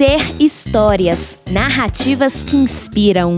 Ser Histórias, narrativas que inspiram.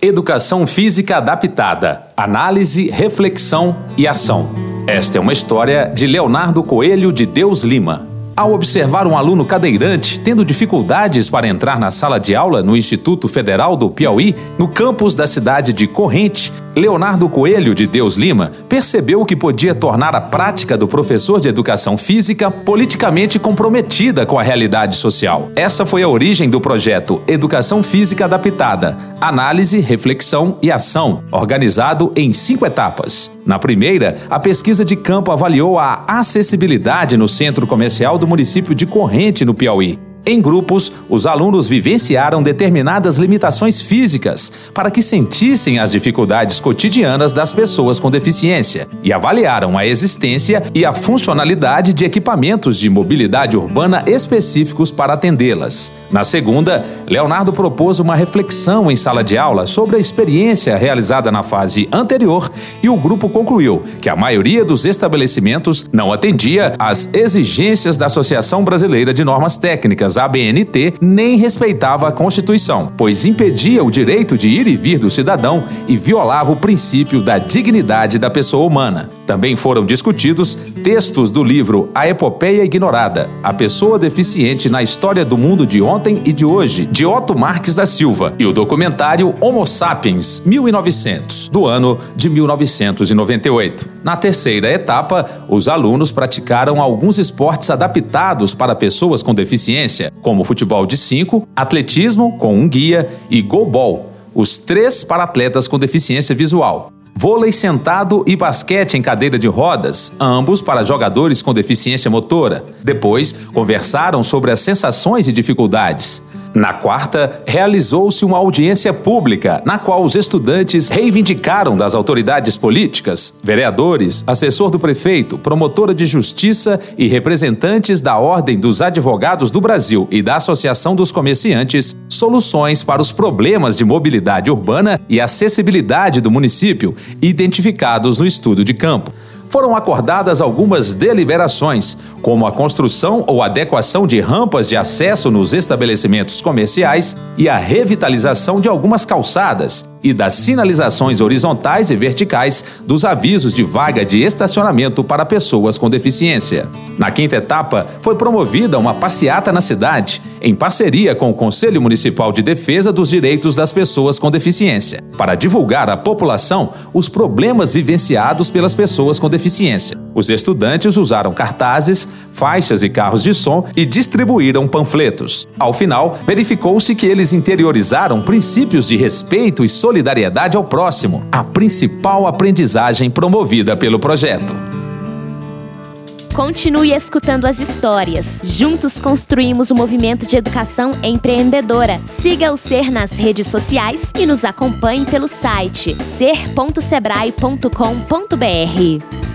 Educação Física Adaptada, Análise, Reflexão e Ação. Esta é uma história de Leonardo Coelho de Deus Lima. Ao observar um aluno cadeirante tendo dificuldades para entrar na sala de aula no Instituto Federal do Piauí, no campus da cidade de Corrente, Leonardo Coelho de Deus Lima percebeu que podia tornar a prática do professor de educação física politicamente comprometida com a realidade social. Essa foi a origem do projeto Educação Física Adaptada: Análise, Reflexão e Ação, organizado em cinco etapas. Na primeira, a pesquisa de campo avaliou a acessibilidade no centro comercial do município de Corrente, no Piauí. Em grupos, os alunos vivenciaram determinadas limitações físicas para que sentissem as dificuldades cotidianas das pessoas com deficiência e avaliaram a existência e a funcionalidade de equipamentos de mobilidade urbana específicos para atendê-las. Na segunda, Leonardo propôs uma reflexão em sala de aula sobre a experiência realizada na fase anterior e o grupo concluiu que a maioria dos estabelecimentos não atendia às exigências da Associação Brasileira de Normas Técnicas ABNT nem respeitava a Constituição, pois impedia o direito de ir e vir do cidadão e violava o princípio da dignidade da pessoa humana. Também foram discutidos textos do livro A Epopeia Ignorada, A Pessoa Deficiente na História do Mundo de Ontem e de Hoje, de Otto Marques da Silva, e o documentário Homo Sapiens 1900, do ano de 1998. Na terceira etapa, os alunos praticaram alguns esportes adaptados para pessoas com deficiência, como futebol de 5, atletismo com um guia e goalball, os três para atletas com deficiência visual vôlei sentado e basquete em cadeira de rodas, ambos para jogadores com deficiência motora. Depois, conversaram sobre as sensações e dificuldades. Na quarta, realizou-se uma audiência pública, na qual os estudantes reivindicaram das autoridades políticas, vereadores, assessor do prefeito, promotora de justiça e representantes da Ordem dos Advogados do Brasil e da Associação dos Comerciantes soluções para os problemas de mobilidade urbana e acessibilidade do município, identificados no estudo de campo foram acordadas algumas deliberações, como a construção ou adequação de rampas de acesso nos estabelecimentos comerciais e a revitalização de algumas calçadas e das sinalizações horizontais e verticais dos avisos de vaga de estacionamento para pessoas com deficiência. Na quinta etapa, foi promovida uma passeata na cidade, em parceria com o Conselho Municipal de Defesa dos Direitos das Pessoas com Deficiência, para divulgar à população os problemas vivenciados pelas pessoas com deficiência. Os estudantes usaram cartazes, faixas e carros de som e distribuíram panfletos. Ao final, verificou-se que eles interiorizaram princípios de respeito e solidariedade ao próximo, a principal aprendizagem promovida pelo projeto. Continue escutando as histórias. Juntos construímos o um movimento de educação empreendedora. Siga o Ser nas redes sociais e nos acompanhe pelo site ser.sebrae.com.br.